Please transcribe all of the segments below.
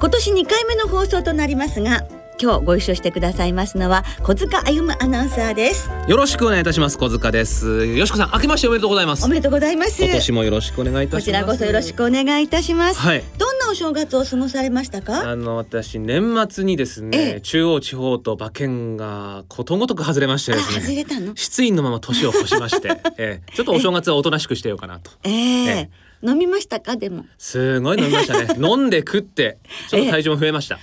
今年2回目の放送となりますが今日ご一緒してくださいますのは小塚歩アナウンサーです。よろしくお願いいたします。小塚です。よしこさん明けましておめでとうございます。おめでとうございます。今年もよろしくお願いいたします。こちらこそよろしくお願いいたします、はい。どんなお正月を過ごされましたか？あの私年末にですね、ええ。中央地方と馬券がことごとく外れましてあですね。外れたの？失意のまま年を越しまして、ええ、ちょっとお正月はおとなしくしてようかなと。え。ええ飲みましたか？でも。すごい飲みましたね。飲んで食ってちょっと体重も増えました、あ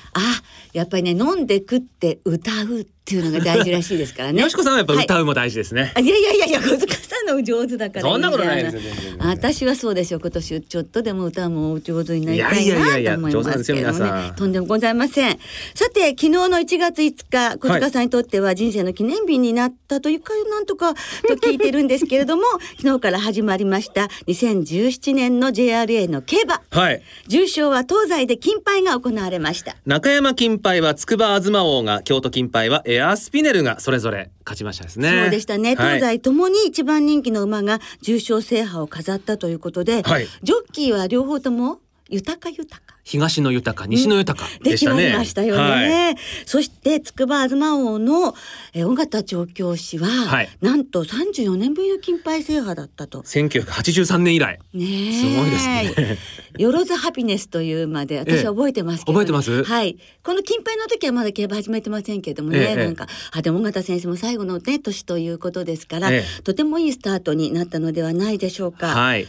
やっぱりね飲んで食って歌うっていうのが大事らしいですからね。よしこさんはやっぱはい。歌うも大事ですね、あいやいやいやいや小塚さんの上手だからそんなことないですよ私はそうですよ今年ちょっとでも歌も上手になりたいいやいやいやないと思いますけれども上手なんですよ皆さん。ねとんでもございません。さて昨日の1月5日小塚さんにとっては人生の記念日になったというかなんとかと聞いてるんですけれども 昨日から始まりました2017年の JRA の競馬はい。重賞は東西で金杯が行われました。中山金杯は筑波東王が京都金杯はエアースピネルがそれぞれ勝ちましたですね。そうでしたね。はい。東西ともに一番人気の馬が重賞制覇を飾ったということで、はい。ジョッキーは両方とも豊か豊か。東の豊か西の豊かでね、りましたよね。はい。そして筑波東王のえー尾形調教師は、はい。なんと34年ぶりの金杯制覇だったと。1983年以来。ねえ。すごいですね。よろずハピネスという馬でえ私え覚えてますけど、覚えてます？はい。この金杯の時はまだ競馬始めてませんけどもね、ええ。なんかあでも尾形先生も最後のね年ということですから、え。とてもいいスタートになったのではないでしょうか。はい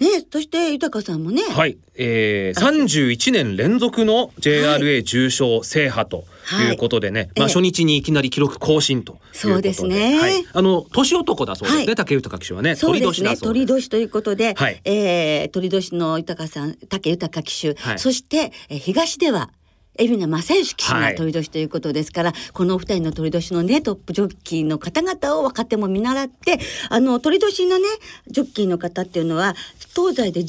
ねそして豊さんもね、はい、えー、31年連続の JRA 重賞制覇とい。うことでね、まあええ。初日にいきなり記録更新ということで。そうですね。はい、あの年男だそうですね、はい。竹豊騎手はねそうですね。鳥年だそうです。鳥年ということで、はい。えー鳥年の豊さん、竹豊騎手、はい。そして、えー東では。海老名正義騎手がはい。鳥年ということですから、このお二人の鳥年のねトップジョッキーの方々を若手も見習ってあの鳥年のねジョッキーの方っていうのは東西で12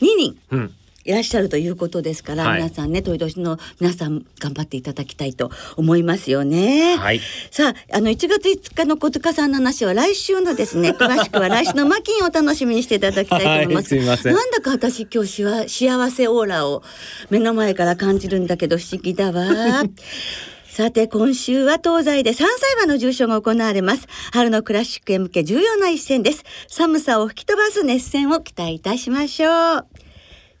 人うんいらっしゃるということですから、はい皆さんね鳥年の皆さん頑張っていただきたいと思いますよね。はいさあ、あの1月5日の小塚さんの話は来週のですね、詳しくは来週のマキンを楽しみにしていただきたいと思います。はいすいまなんだか私今日しわ幸せオーラを目の前から感じるんだけど不思議だわ。さて今週は東西で3歳馬の重賞が行われます。春のクラシックへ向け重要な一戦です。寒さを吹き飛ばす熱戦を期待いたしましょう。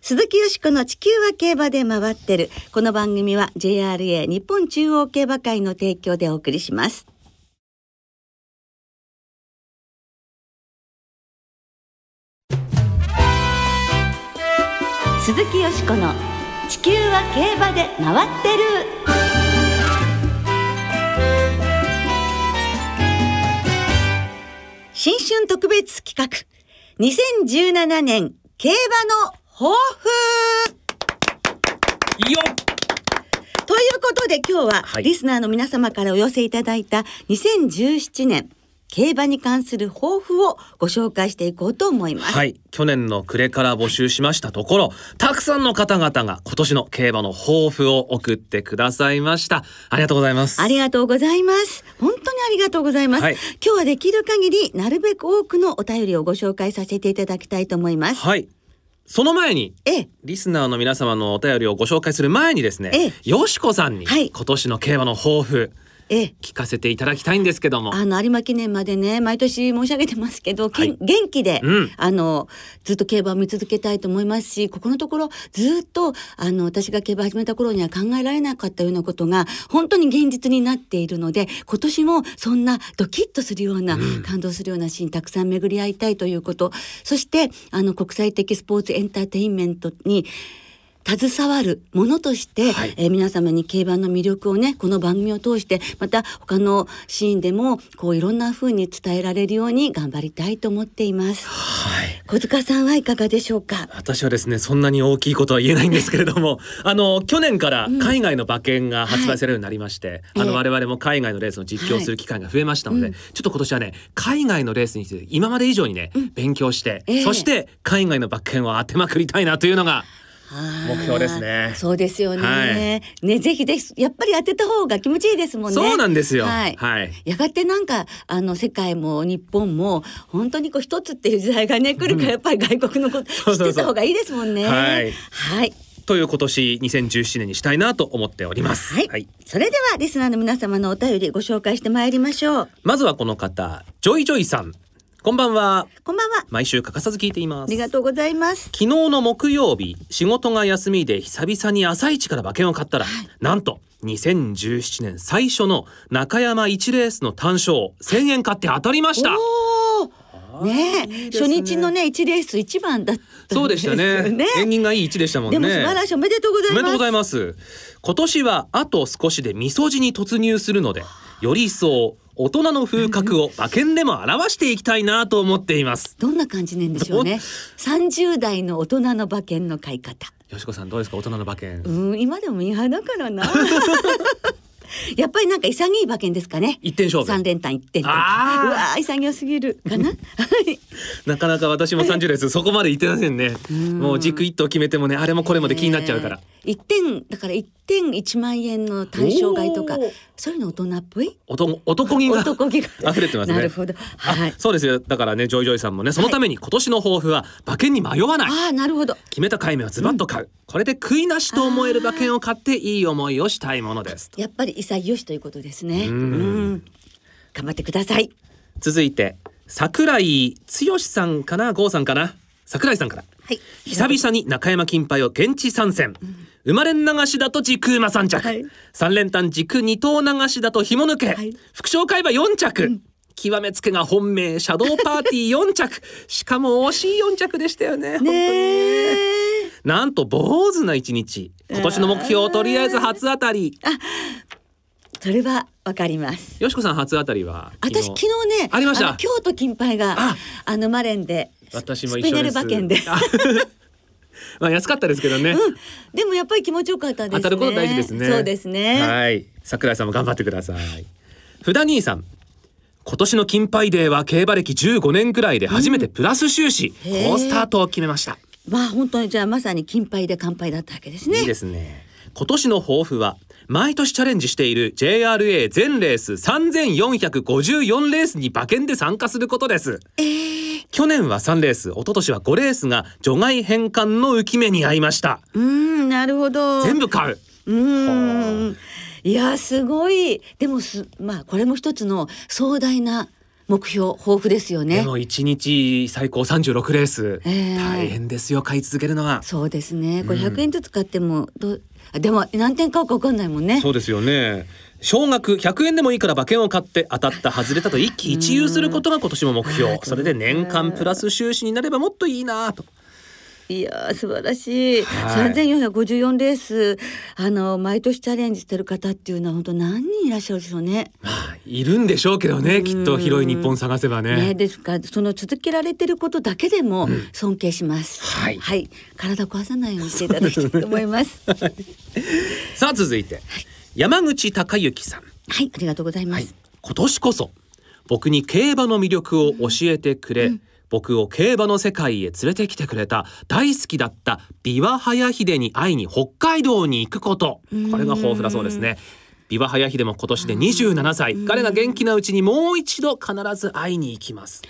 鈴木よしこの地球は競馬で回ってる。この番組は JRA 日本中央競馬会の提供でお送りします。鈴木よしこの地球は競馬で回ってる。新春特別企画2017年競馬の抱負よっということで今日ははいリスナーの皆様からお寄せいただいた2017年競馬に関する抱負をご紹介していこうと思います。はい去年の暮れから募集しましたところたくさんの方々が今年の競馬の抱負を送ってくださいましたありがとうございますありがとうございます。本当にありがとうございます。はい今日はできる限りなるべく多くのお便りをご紹介させていただきたいと思います。はいその前にええ、リスナーの皆様のお便りをご紹介する前にですね、ええ。よしこさんにはい。今年の競馬の抱負。ええ。聞かせていただきたいんですけども。あの有馬記念までね毎年申し上げてますけど、はい。元気で、うん。あのずっと競馬を見続けたいと思いますしここのところずっとあの私が競馬始めた頃には考えられなかったようなことが本当に現実になっているので今年もそんなドキッとするような、感動するようなシーンたくさん巡り合いたいということ。そしてあの国際的スポーツエンターテインメントに携わるものとして、はい。えー皆様に競馬の魅力をねこの番組を通してまた他のシーンでもこういろんな風に伝えられるように頑張りたいと思っています。はい。小塚さんはいかがでしょうか？私はですねそんなに大きいことは言えないんですけれども あの去年から海外の馬券が発売されるようになりまして、あのええ我々も海外のレースの実況をする機会が増えましたので、はいちょっと今年はね海外のレースについて今まで以上にね、勉強して、ええ。そして海外の馬券を当てまくりたいなというのが目標ですねそうですよね。はいねぜひぜひやっぱり当てた方が気持ちいいですもんね。そうなんですよはい。はいやがてなんかあの世界も日本も本当にこう一つっていう時代がね来るからやっぱり外国のこと知ってた方がいいですもんね。はいはい。という今年2017年にしたいなと思っております。はいそれではリスナーの皆様のお便りご紹介してまいりましょう。まずはこの方ジョイジョイさんこんばんは。こんばんは。毎週欠かさず聞いています。ありがとうございます。昨日の木曜日仕事が休みで久々に朝一から馬券を買ったら、なんと2017年最初の中山1レースの単勝1000円買って当たりました。おお。ねいいです初日のね一レース一番だったんですよそうでしたね。縁起がいい1でしたもんね。でも素晴らしい。おめでとうございます。おめでとうございます。今年はあと少しでみそじに突入するのでより一層大人の風格を馬券でも表していきたいなと思っていますどんな感じなんでしょうね。三十代の大人の馬券の買い方。よしこさんどうですか？大人の馬券うん、今でもミーハーだからな。やっぱりなんか潔い馬券ですかね。一点勝負三連単一点単。うわー潔すぎるかな？はい。なかなか私も30レースそこまで行ってませんねもう軸一頭決めてもねあれもこれもで気になっちゃうから、ねえ。一点だから一点一万円の単勝買いとかそういうの大人っぽい？男男気が男気が溢れてますねなるほど。はいあ。そうですよだからねジョイジョイさんもねそのために今年の抱負は馬券に迷わないああなるほど。決めた買い目はズバッと買う、これで悔いなしと思える馬券を買っていい思いをしたいものですやっぱり潔しということですね。ううんん。頑張ってください。続いて桜井剛さんかな？郷さんかな？桜井さんからはい。久々に中山金杯を現地参戦、生まれん流しだと時空馬3着、はい。三連単軸二頭流しだと紐抜け、はい。副賞買い馬4着、極めつけが本命シャドーパーティー4着。しかも惜しい4着でしたよねねえ。なんと坊主な一日。今年の目標とりあえず初当たり。それはわかります。よしこさん初当たりは私昨日。ねありました。の京都金杯があ。あのマレンで私もスペネ一緒です。ル馬券で。あまあ安かったですけどね、でもやっぱり気持ちよかったですね。当たること大事ですね。そうですね、はい。桜井さんも頑張ってください。福田兄さん。今年の金杯デーは競馬歴15年くらいで初めてプラス収支、へー好スタートを決めました。まあ本当にじゃあまさに金杯で乾杯だったわけですね。いいですね。今年の抱負は毎年チャレンジしている JRA 全レース3454レースに馬券で参加することです。えー、去年は3レース一昨年は5レースが除外返還の浮き目に遭いました。うーんなるほど。全部買う。うーん。いやすごい。でもすまあこれも一つの壮大な目標抱負ですよでねも1日最高36レース、えー。大変ですよ買い続けるのは。そうですね。これ100円ずつ買ってもどうあでも何点買うか分かんないもんね。そうですよね。少額100円でもいいから馬券を買って当たった外れたと一喜一憂することが今年も目標。それで年間プラス収支になればもっといいなと。いやー素晴らしい、はい。3454レースあの毎年チャレンジしてる方っていうのは本当何人いらっしゃるでしょうね。まあいるんでしょうけどねきっと広い日本探せばね。ねですからその続けられてることだけでも尊敬します。はい。はい、体壊さないようにしていただきたいと思います。さあ続いて。山口隆之さん。はい、ありがとうございまはい。す。今年こそ僕に競馬の魅力を教えてくれ、僕を競馬の世界へ連れてきてくれた大好きだった琵琶早秀に会いに北海道に行くこと。これが豊富だそうですね。琵琶早秀も今年で27歳。彼が元気なうちにもう一度必ず会いに行きます。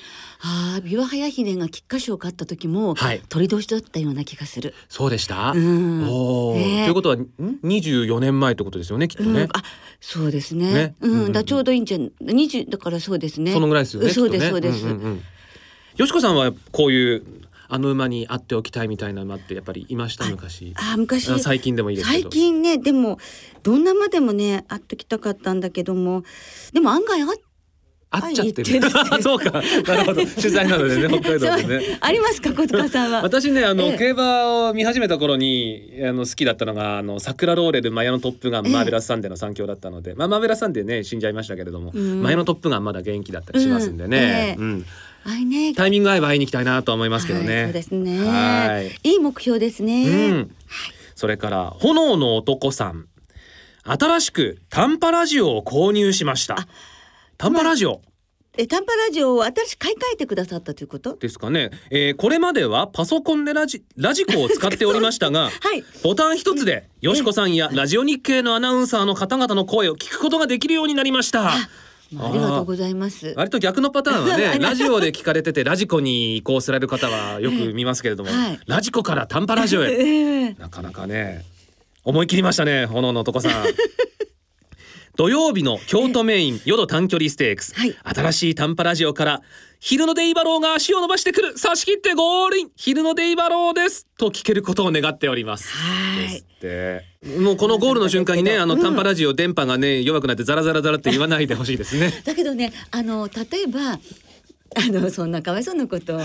ああ、琵琶早秀が菊花賞を勝った時も、はい。鳥年だったような気がする。そうでした、うん。おー。ねということはん？24年前ってことですよねきっとね、うん、あ、そうですね。ね。うん、だちょうどいいんじゃん。二十だからそうですね。そのぐらいですよねそうです、そうです。んんうんよしこさんはこういうあの馬に会っておきたいみたいな馬ってやっぱりいました昔。あ、昔。あ最近でもいいですけ最ど近ね、でも、どんなまでもね、会ってきたかったんだけども。でも案外会っ会っちゃってる。そうか。なるほど。取材なのでね、北海道でね。ありますか小塚さんは？私ねあの、ええ。競馬を見始めた頃にあの好きだったのがあのサクラローレルマヤノトップガン、ええ。マーベラスサンデーの三強だったので、まあマーベラスサンデーね死んじゃいましたけれども、うん。マヤノトップガンまだ元気だったりしますんでね、うんええうんあいね。タイミング合えば会いに行きたいなとは思いますけどね。はい、そうですね。はい。いい目標ですね、うん、それから炎の男さん新しく短波ラジオを購入しました。短波ラジオ。え短波ラジオを新しく買い替えてくださったということ？ですかね、えーこれまではパソコンでラジラジコを使っておりましたが はい。ボタン一つでよしこさんやラジオ日経のアナウンサーの方々の声を聞くことができるようになりました。まあありがとうございます。割と逆のパターンはね ラジオで聞かれててラジコに移行される方はよく見ますけれども、はい。ラジコから短波ラジオへ。ええ。なかなかね思い切りましたね炎の男さん 土曜日の京都メイン淀短距離ステークス、はい。新しい短波ラジオからヒルノデイバローが足を伸ばしてくる。差し切ってゴールイン。ヒルノデイバローです。と聞けることを願っております。はい。もうこのゴールの瞬間にねあのうん。短波ラジオ電波がね弱くなってザラザラザラって言わないでほしいですね。だけどねあの例えばあのそんなかわいそうなことを。い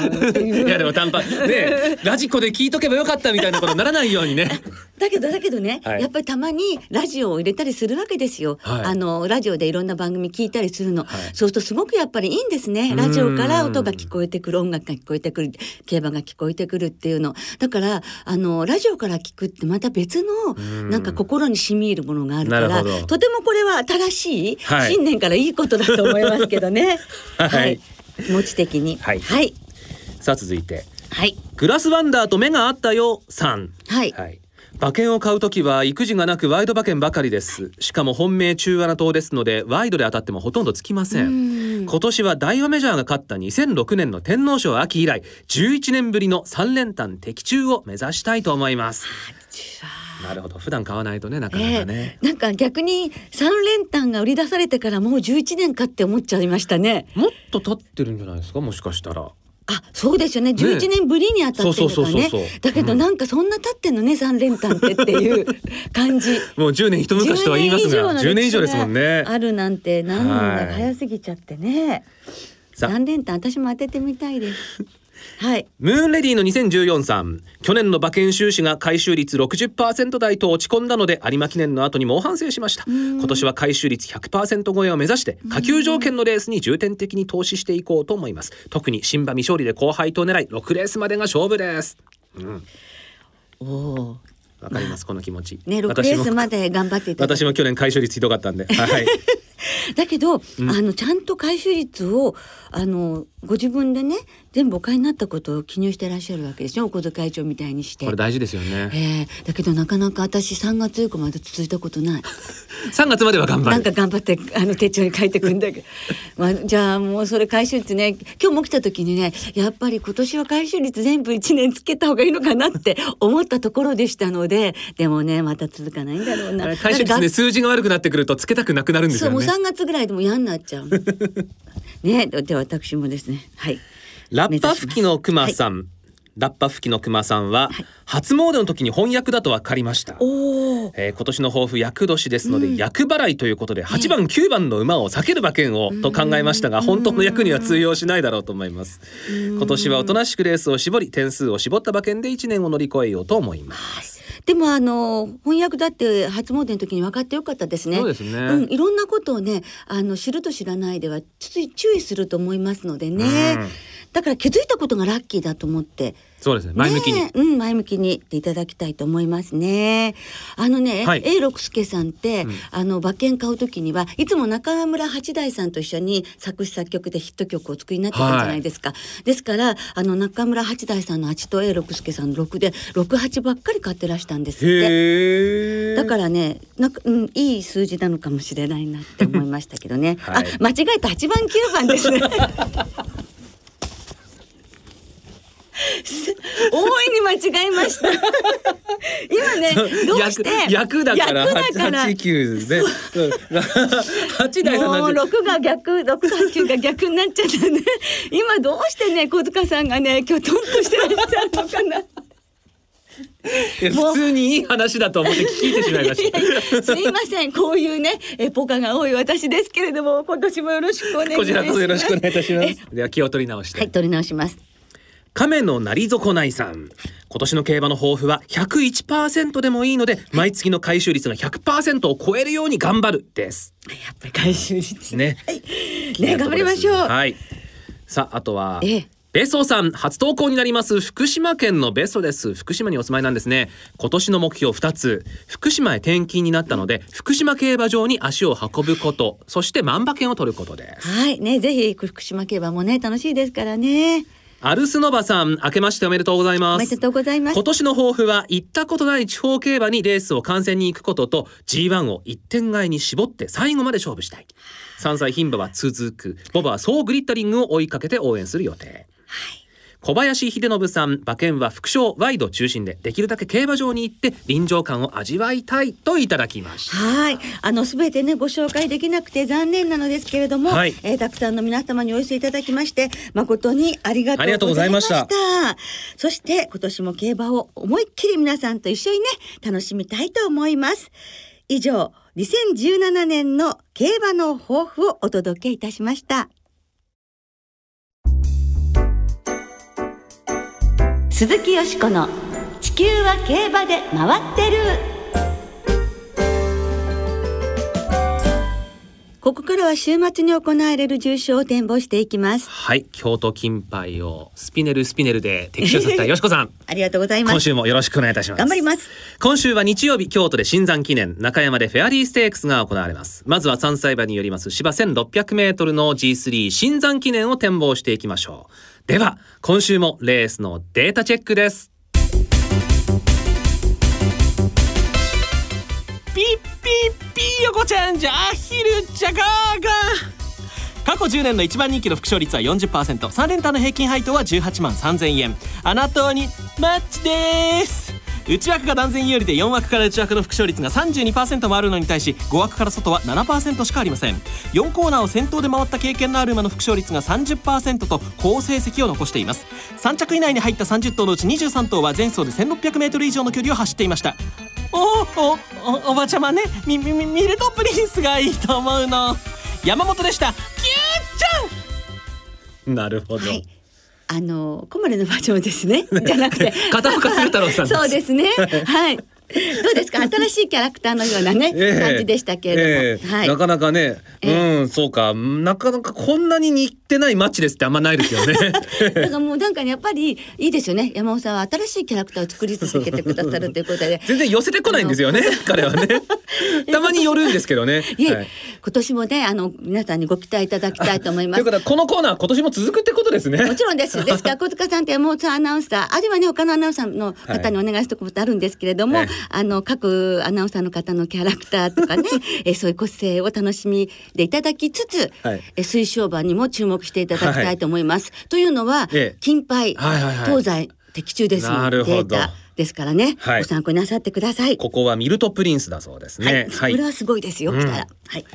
やでも短波ねラジコで聞いとけばよかったみたいなことにならないようにね。だけどだけどね、はい。やっぱりたまにラジオを入れたりするわけですよ、はい。あのラジオでいろんな番組聞いたりするの、はい。そうするとすごくやっぱりいいんですね。うんラジオから音が聞こえてくる音楽が聞こえてくる競馬が聞こえてくるっていうの。だからあのラジオから聞くってまた別のうん。なんか心に染み入るものがあるからとてもこれは新しい、はい。新年からいいことだと思いますけどね。はい気持ち的に。はい。はい。さあ続いて。はい。グラスワンダーと目が合ったよさん。はい。はい。馬券を買うときは育児がなくワイド馬券ばかりです。しかも本命中穴党ですのでワイドで当たってもほとんどつきませうんん今年は大和メジャーが勝った2006年の天皇賞秋以来11年ぶりの3連単的中を目指したいと思います。なるほど。普段買わないとねなかなえかね、えなんか逆に三連単が売り出されてからもう11年かって思っちゃいましたね。もっと経ってるんじゃないですか？もしかしたらあ、そうですよね。11年ぶりに当たってるからね。だけどうんなんかそんな経ってんのね、三連単ってっていう感じ。もう10年一昔とは言いますが10年以上ですもんねあるなんてなんだはい早すぎちゃってね。三連単私も当ててみたいです。はい。ムーンレディの2014さん。去年の馬券収支が回収率60%台と落ち込んだので有馬記念の後に猛反省しました。今年は回収率100%超えを目指して下級条件のレースに重点的に投資していこうと思います。特に新馬未勝利で後輩と狙い6レースまでが勝負です。おお。わかりますこの気持ち。ね、六レースまで頑張って私も去年回収率ひどかったんで。はい。だけど、あのちゃんと回収率をあのご自分でね全部お買いになったことを記入してらっしゃるわけですよお小遣い帳みたいにしてこれ。大事ですよねえーだけどなかなか私3月以降まで続いたことない。3月までは頑張なんるか頑張ってあの手帳に書いてくんだけど、まあ、じゃあもうそれ回収率ね今日も来た時にねやっぱり今年は回収率全部1年つけた方がいいのかなって 思ったところでしたのででもねまた続かないんだろうな。回収率ね数字が悪くなってくるとつけたくなくなるんですそうもうよね3月ぐらいでも嫌になっちゃう。ねでで私もですねはい。ラッパ吹きのくまさん、ラッパ吹きのくまさんは、初詣の時に翻訳だと分かりました。えー今年の抱負厄年ですので、厄払いということで8番9番の馬を避ける馬券をと考えましたが本当の役には通用しないだろうと思います。今年はおとなしくレースを絞り点数を絞った馬券で1年を乗り越えようと思います。でもあの翻訳だって初詣の時に分かってよかったですね。そうですね。うん、いろんなことをねあの知ると知らないでは注意すると思いますのでね。うん。だから気づいたことがラッキーだと思って。そうですね前向きに、ねえうん、前向きにっていただきたいと思いますね。あのね、はい A 六輔さんって、うんあの馬券買うときにはいつも中村八大さんと一緒に作詞作曲でヒット曲を作りになってたじゃないですか。ですからあの中村八大さんの8と A 六輔さんの6で六八ばっかり買ってらしたんですって。だからね、なんか、うん、いい数字なのかもしれないなって思いましたけどね。はいあ、間違えた8番9番ですね。す大いに間違えました。今ね、どうして？役役だから八九で八代さんもう六が逆、六が九が逆になっちゃったね。今どうしてね、小塚さんがね、今日トンとしてらっしゃるのかな。普通にいい話だと思って聞いてしまいました。すいませんこういうねえポカが多い私ですけれども今年もよろしくお願いしますこちらこそよろしくお願いいたしまえす。では気を取り直して。はい取り直します亀のなり損ないさん。今年の競馬の抱負は101%でもいいので、毎月の回収率が100%を超えるように頑張る。です。やっぱり回収率。ね。ね頑張りましょう。はい。さあ、あとは。ええ。ベソさん初投稿になります。福島県のベソです。福島にお住まいなんですね。今年の目標2つ。福島へ転勤になったので福島競馬場に足を運ぶこと。そして万馬券を取ることです。はい。ねぜひ福島競馬もね楽しいですからねアルスノバさん明けましておめでとうございます。おめでとうございます。今年の抱負は行ったことない地方競馬にレースを観戦に行くことと G1 を一点買いに絞って最後まで勝負したい。3歳牝馬は続く。ボバは総グリッタリングを追いかけて応援する予定小林秀信さん馬券は副賞ワイド中心でできるだけ競馬場に行って臨場感を味わいたいといただきましたはい、あのすべてねご紹介できなくて残念なのですけれども、はいえーたくさんの皆様にお寄せいただきまして誠にありがとうごとうございまし。ざいましたそして今年も競馬を思いっきり皆さんと一緒にね楽しみたいと思います。以上2017年の競馬の抱負をお届けいたしました。鈴木よしこの地球は競馬で回ってる。ここからは週末に行われる重賞を展望していきます。はい京都金杯をスピネルスピネルで的中させたよしこさん ありがとうございます。今週もよろしくお願いいたします頑張ります。今週は日曜日京都で新山記念中山でフェアリーステークスが行われますまずは3歳馬によります芝1600メートルの G3 新山記念を展望していきましょうでは今週もレースのデータチェックです。ピッピッピー横ちゃんじゃアヒルじゃガーガー。過去10年の一番人気の副勝率は 40%3 連単の平均配当は18万3000円。あなたにマッチです。内枠が断然有利で4枠から内枠の副勝率が32%もあるのに対し5枠から外は7%しかありません。4コーナーを先頭で回った経験のある馬の副勝率が30%と好成績を残しています。3着以内に入った30頭のうち23頭は前走で 1600m 以上の距離を走っていました。おおおおばちゃまね。みみみミルトプリンスがいいと思うの。山本でした。キューちゃん。なるほど、はい。あの小丸のバージョンですね。じゃなくて。片岡鶴太郎さんそうですね。はい。どうですか？新しいキャラクターのようなね、ええ。感じでしたけれども、はい。ええなかなかね、えうんそうか。なかなかこんなに似てないマッチですってあんまないですよね。だからもうなんかねやっぱりいいですよね。山本さんは新しいキャラクターを作り続けてくださるということで。全然寄せてこないんですよね彼はね。たまに寄るんですけどね。いえ、はい。今年もねあの皆さんにご期待いただきたいと思います。ということはこのコーナー今年も続くってことですね。もちろんです。ですから小塚さんと山本さんアナウンサー、あるいはね他のアナウンサーの方にお願いしたことあるんですけれども、ええあの各アナウンサーの方のキャラクターとかね、えそういう個性を楽しみでいただきつつ、はい。え推奨馬にも注目していただきたいと思います。というのは、ええ。金杯、はいはいはい。東西的中ですのデータですからね、はい。ご参考になさってください。ここはミルトプリンスだそうですね。はい、これはすごいですよ、うん。来たら。はい。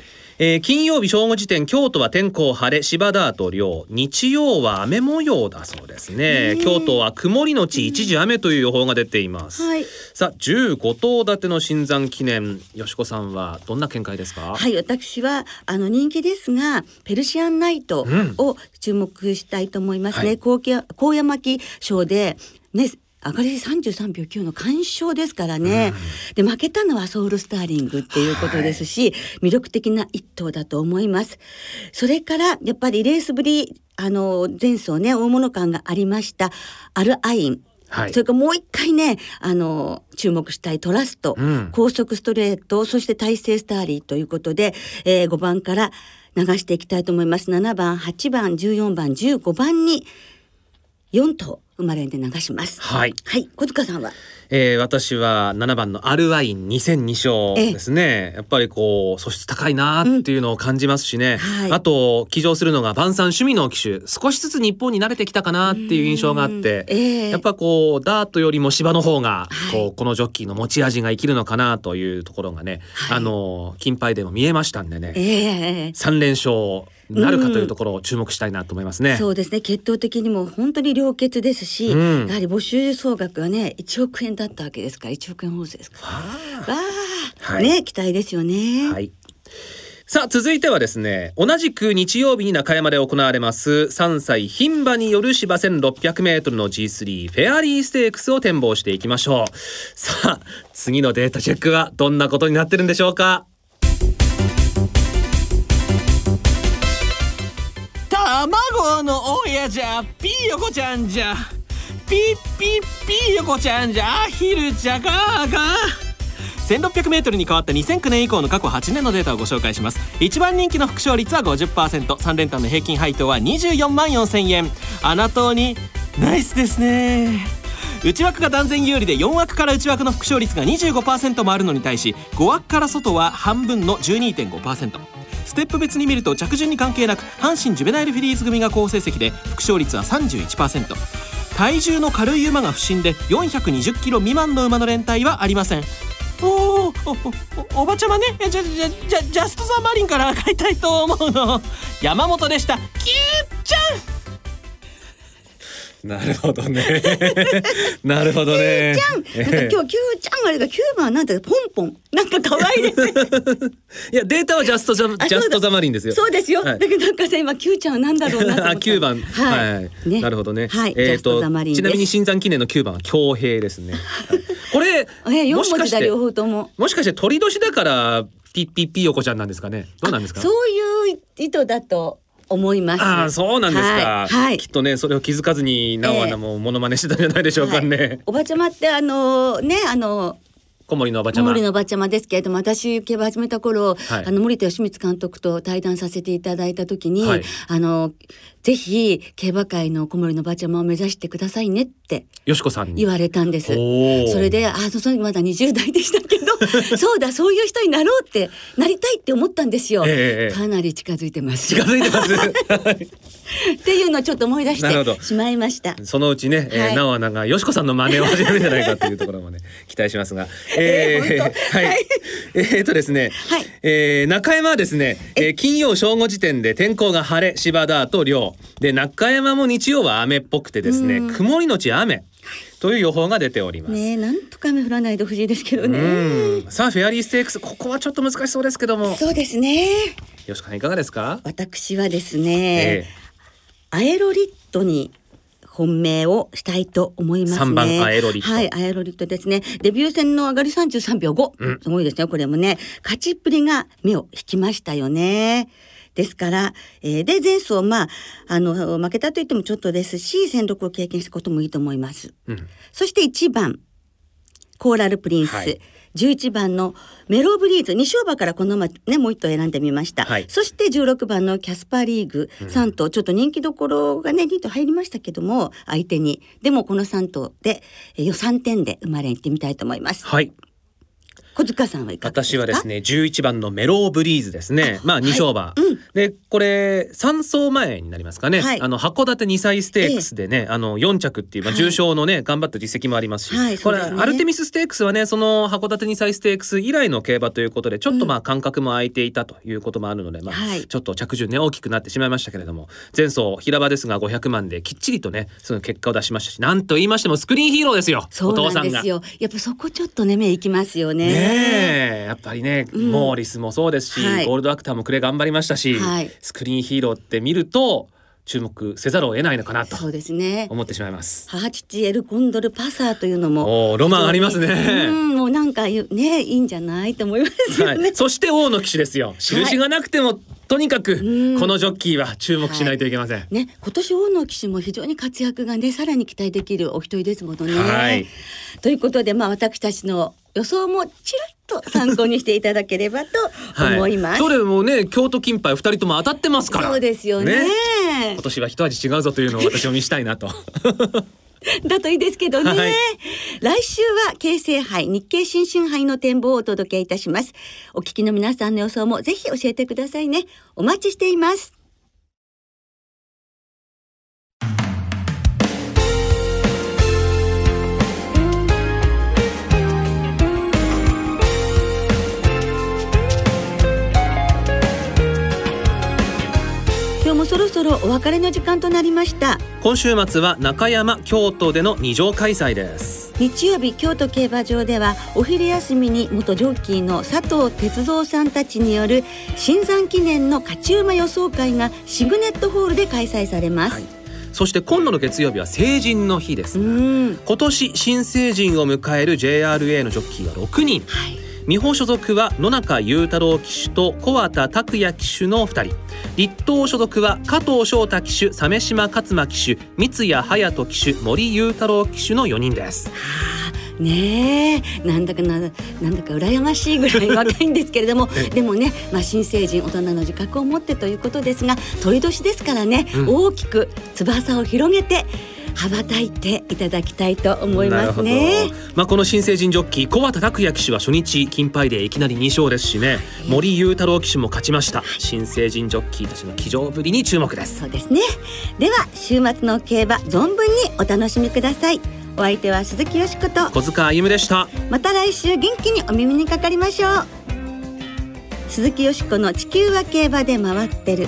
えー金曜日正午時点京都は天候晴れ芝ダート涼。日曜は雨模様だそうですね。京都は曇りのち一時雨という予報が出ています、はい。さあ15頭立ての新山記念。よしこさんはどんな見解ですか？はい、私はあの人気ですがペルシアンナイトを注目したいと思いますね。はい。高山高山巻賞でね。上がり33秒9の完勝ですからね、で負けたのはソウルスターリングっていうことですし、魅力的な一頭だと思います。それからやっぱりレースぶりあの前走ね大物感がありましたアルアイン。はい。それからもう一回ねあの注目したいトラスト、うん。高速ストレートそして大勢スターリーということで、えー、5番から流していきたいと思います。7番8番14番15番に4頭生まれで流します。はい。はい。小塚さんは？えー私は7番のアルワイン2002勝ですね。やっぱりこう素質高いなっていうのを感じますしね、はい。あと騎乗するのが晩餐趣味の騎手少しずつ日本に慣れてきたかなっていう印象があって、ええ。やっぱこうダートよりも芝の方がはい。こうこのジョッキーの持ち味が生きるのかなというところがね、はい。あの金牌でも見えましたんでね、ええ。三連勝なるかというところを注目したいなと思いますね。そうですね。血統的にも本当に良血ですし、うん。やはり募集総額はね1億円だったわけですから1億円ホースですから。わあ、はい。ね期待ですよね、はい。さあ続いてはですね同じく日曜日に中山で行われます3歳牝馬による芝 1600m の G3 フェアリーステークスを展望していきましょう。さあ次のデータチェックはどんなことになってるんでしょうか？卵の親じゃピーヨコちゃんじゃ。ピッピッピーヨコちゃんじゃ。アヒルじゃガーガー。1600m に変わった2009年以降の過去8年のデータをご紹介します。一番人気の副勝率は 50%3 連単の平均配当は24万4000円あなたにナイスですね。内枠が断然有利で4枠から内枠の副勝率が25%もあるのに対し5枠から外は半分の12.5%ステップ別に見ると着順に関係なく阪神ジュベナイルフィリーズ組が好成績で複勝率は31%体重の軽い馬が不振で420キロ未満の馬の連対はありません。おおおおばちゃまね？じゃじゃじゃジャストザマリンから買いたいと思うの。山本でした。キューちゃん！なるほどね。なるほどね。ちゃん。なんか今日キューちゃんあれがキューバーなんてポンポン。なんか可愛いですね。いやデータはジャストジャあジャストザマリンですよ。そうですよ、はい。だけどなんかさ今キューちゃんはなんだろうなあって。9番はい、はい、ね。なるほどね。はい、えージャストザマリンです。ちなみにシンザン記念の9番は強兵ですね、は いこれえ四もしかして両方とも。もしかして酉年だからピッピッピ横ちゃんなんですかね。どうなんですか？そういう意図だと思います。ああそうなんですか、はい、はい。きっとねそれを気づかずに直アナもモノマネしてたんじゃないでしょうかね、はい。おばちゃまってあのねあの小森のおばちゃま。森のおばちゃまですけれども私競馬始めた頃、はい。あの森田義満監督と対談させていただいた時に、はい。あのぜひ競馬界の小森のおばちゃまを目指してくださいねってよしこさんに。言われたんです。おー。それであその時まだ20代でしたけど そうだそういう人になろうってなりたいって思ったんですよ。ええええかなり近づいてます。近づいてます。っていうのをちょっと思い出してしまいました。そのうちね、えーはい。直アナがよしこさんの真似を始めるんじゃないかというところもね期待しますが、えーはい、はい。えーっとですね、はい。えー中山はですね、え。ー金曜正午時点で天候が晴れ芝ダート涼で中山も日曜は雨っぽくてですねうん。曇りのち雨という予報が出ております。ねえなんとか雨降らないでほしいですけどね。うん。さあフェアリーステークスここはちょっと難しそうですけども。そうですね。吉川さんいかがですか、私はですえね、アエロリットに本命をしたいと思いますね。三番アエロリットはい、アエロリットですね。デビュー戦の上がり33秒5。うんすごいですね。これもね、勝ちっぷりが目を引きましたよね。ですから、えーで、前走、まあ、あの、負けたと言ってもちょっとですし、戦力を経験したこともいいと思います。うんそして1番、コーラルプリンス。はい11番のメロブリーズ。2勝馬からこの馬ねもう一頭選んでみました、はい。そして16番のキャスパーリーグ。3頭、ちょっと人気どころがね2頭入りましたけども相手に。でもこの3頭でえー予算点で生まれ行ってみたいと思います。はい小塚さんはいかがですか？私はですね11番のメローブリーズですね。まあ2勝馬、うん。でこれ3走前になりますかね、はい。あの函館2歳ステークスでね、あの4着っていう、まあ、はい。重賞のね、頑張った実績もありますし、はいすね。アルテミスステークスはねその函館2歳ステークス以来の競馬ということでちょっとまあ間隔も空いていたということもあるので、まあはい。ちょっと着順ね大きくなってしまいましたけれども前走平場ですが500万できっちりとねその結果を出しましたしなんと言いましてもスクリーンヒーローですよそうお父さんが。やっぱそこちょっとね目いきますよね。ねえ。やっぱりね、うん。モーリスもそうですし、はい。ゴールドアクターもくれ頑張りましたし、はい。スクリーンヒーローって見ると注目せざるを得ないのかなとそうですね。思ってしまいます。母父エルコンドルパサーというのもおーロマンありますね。うんもうなんかねいいんじゃないと思いますよね、はい、そして王の騎手ですよ。印がなくても、とにかくうん。このジョッキーは注目しないといけません。ね、今年大野騎手も非常に活躍がねさらに期待できるお一人ですものね。はい。ということでまあ私たちの予想もちらっと参考にしていただければと 思います。それもね京都金杯二人とも当たってますから。そうですよね。今年は一味違うぞというのを私も見したいなと。だといいですけどね、はい。来週は京成杯日経新春杯の展望をお届けいたします。お聞きの皆さんの予想もぜひ教えてくださいね。お待ちしていますそろそろお別れの時間となりました。今週末は中山京都での二条開催です。日曜日京都競馬場ではお昼休みに元ジョッキーの佐藤哲三さんたちによる新山記念の勝ち馬予想会がシグネットホールで開催されます、はい。そして今度の月曜日は成人の日です。うん。今年新成人を迎える JRA のジョッキーは6人。はい美穂所属は野中雄太郎騎手と小畑拓也騎手の2人。立東所属は加藤翔太騎手鮫島勝馬騎手三谷隼人騎手森雄太郎騎手の4人です。ねえ。なんだかななんだか羨ましいぐらい若いんですけれども。でもね、まあ、新成人大人の自覚を持ってということですが鳥年ですからね、うん。大きく翼を広げて羽ばたいていただきたいと思いますね。まあ、この新成人ジョッキー小畑拓也騎手は初日金杯でいきなり2勝ですしね。森雄太郎騎手も勝ちました。新成人ジョッキーたちの騎乗ぶりに注目です。そうですね。では週末の競馬存分にお楽しみください。お相手は鈴木よしこと。小塚歩夢でした。また来週元気にお耳にかかりましょう。鈴木よしこの地球は競馬で回ってる